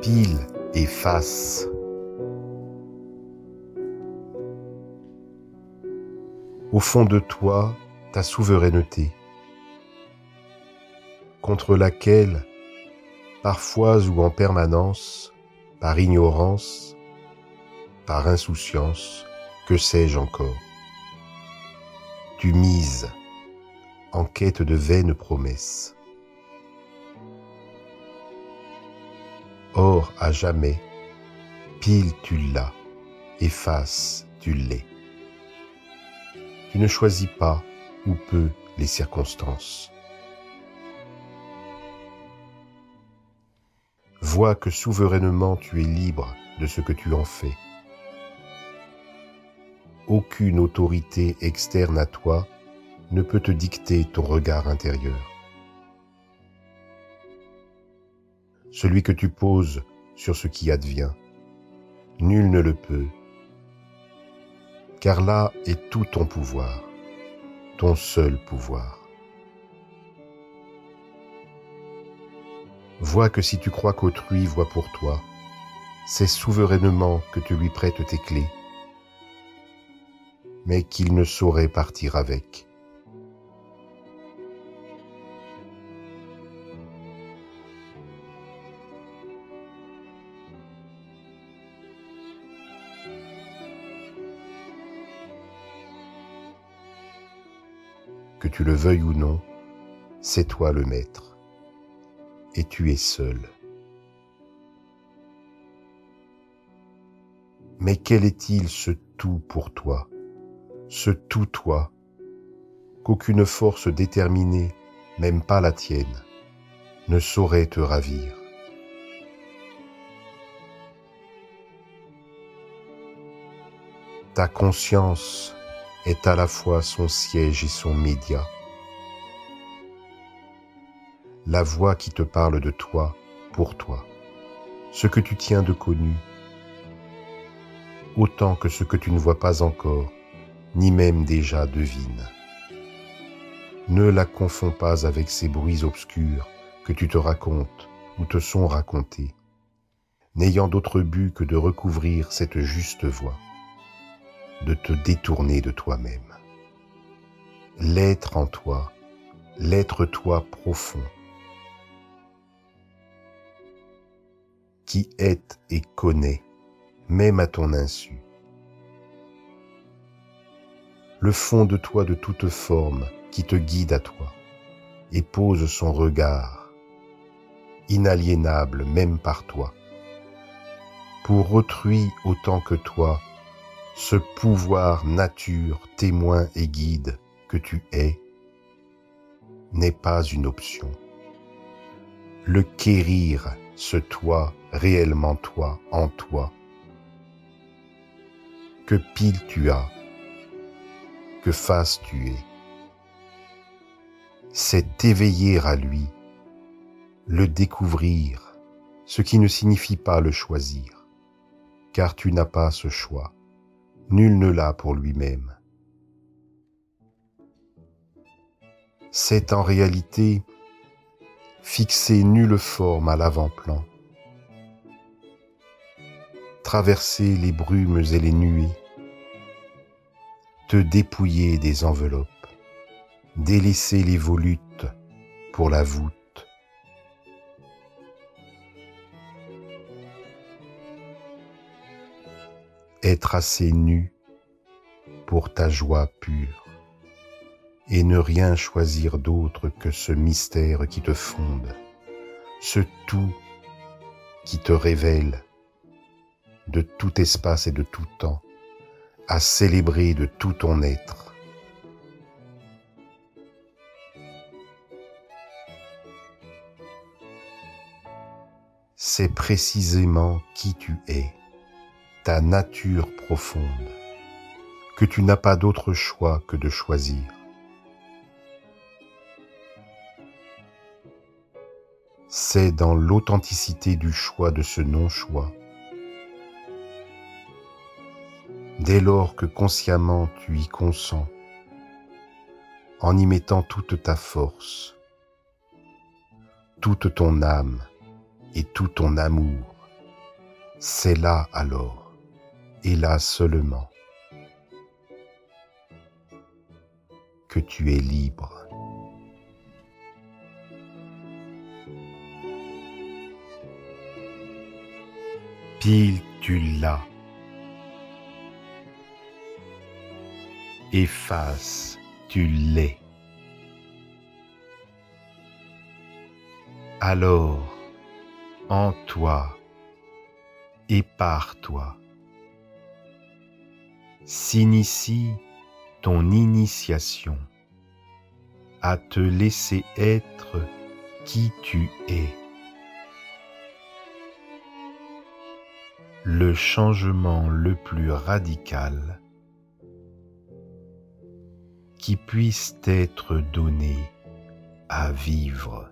pile et face. Au fond de toi, ta souveraineté, contre laquelle, parfois ou en permanence, par ignorance, par insouciance, que sais-je encore, tu mises en quête de vaines promesses. Or, à jamais, pile tu l'as, et face tu l'es. Tu ne choisis pas ou peu les circonstances. Vois que souverainement tu es libre de ce que tu en fais. Aucune autorité externe à toi ne peut te dicter ton regard intérieur. Celui que tu poses sur ce qui advient, nul ne le peut, car là est tout ton pouvoir, ton seul pouvoir. Vois que si tu crois qu'autrui voit pour toi, c'est souverainement que tu lui prêtes tes clés, mais qu'il ne saurait partir avec. Tu le veuilles ou non, c'est toi le maître, et tu es seul. Mais quel est-il ce tout pour toi, ce tout toi, qu'aucune force déterminée, même pas la tienne, ne saurait te ravir? Ta conscience est à la fois son siège et son média. La voix qui te parle de toi, pour toi, ce que tu tiens de connu, autant que ce que tu ne vois pas encore, ni même déjà devine. Ne la confonds pas avec ces bruits obscurs que tu te racontes ou te sont racontés, n'ayant d'autre but que de recouvrir cette juste voix de te détourner de toi-même. L'être en toi, l'être toi profond, qui est et connaît, même à ton insu. Le fond de toi de toute forme qui te guide à toi et pose son regard, inaliénable même par toi, pour autrui autant que toi ce pouvoir nature, témoin et guide que tu es n'est pas une option. Le quérir, ce toi, réellement toi, en toi. Que pile tu as, que face tu es. C'est t'éveiller à lui, le découvrir, ce qui ne signifie pas le choisir, car tu n'as pas ce choix nul ne l'a pour lui-même. C'est en réalité fixer nulle forme à l'avant-plan, traverser les brumes et les nuées, te dépouiller des enveloppes, délaisser les volutes pour la voûte, être assez nu pour ta joie pure et ne rien choisir d'autre que ce mystère qui te fonde, ce tout qui te révèle de tout espace et de tout temps, à célébrer de tout ton être. C'est précisément qui tu es nature profonde, que tu n'as pas d'autre choix que de choisir. C'est dans l'authenticité du choix de ce non-choix, dès lors que consciemment tu y consens, en y mettant toute ta force, toute ton âme et tout ton amour, c'est là alors, et là seulement, que tu es libre. Pile tu l'as. Efface, tu l'es. Alors, en toi et par toi, s'initie ton initiation à te laisser être qui tu es. Le changement le plus radical qui puisse être donné à vivre.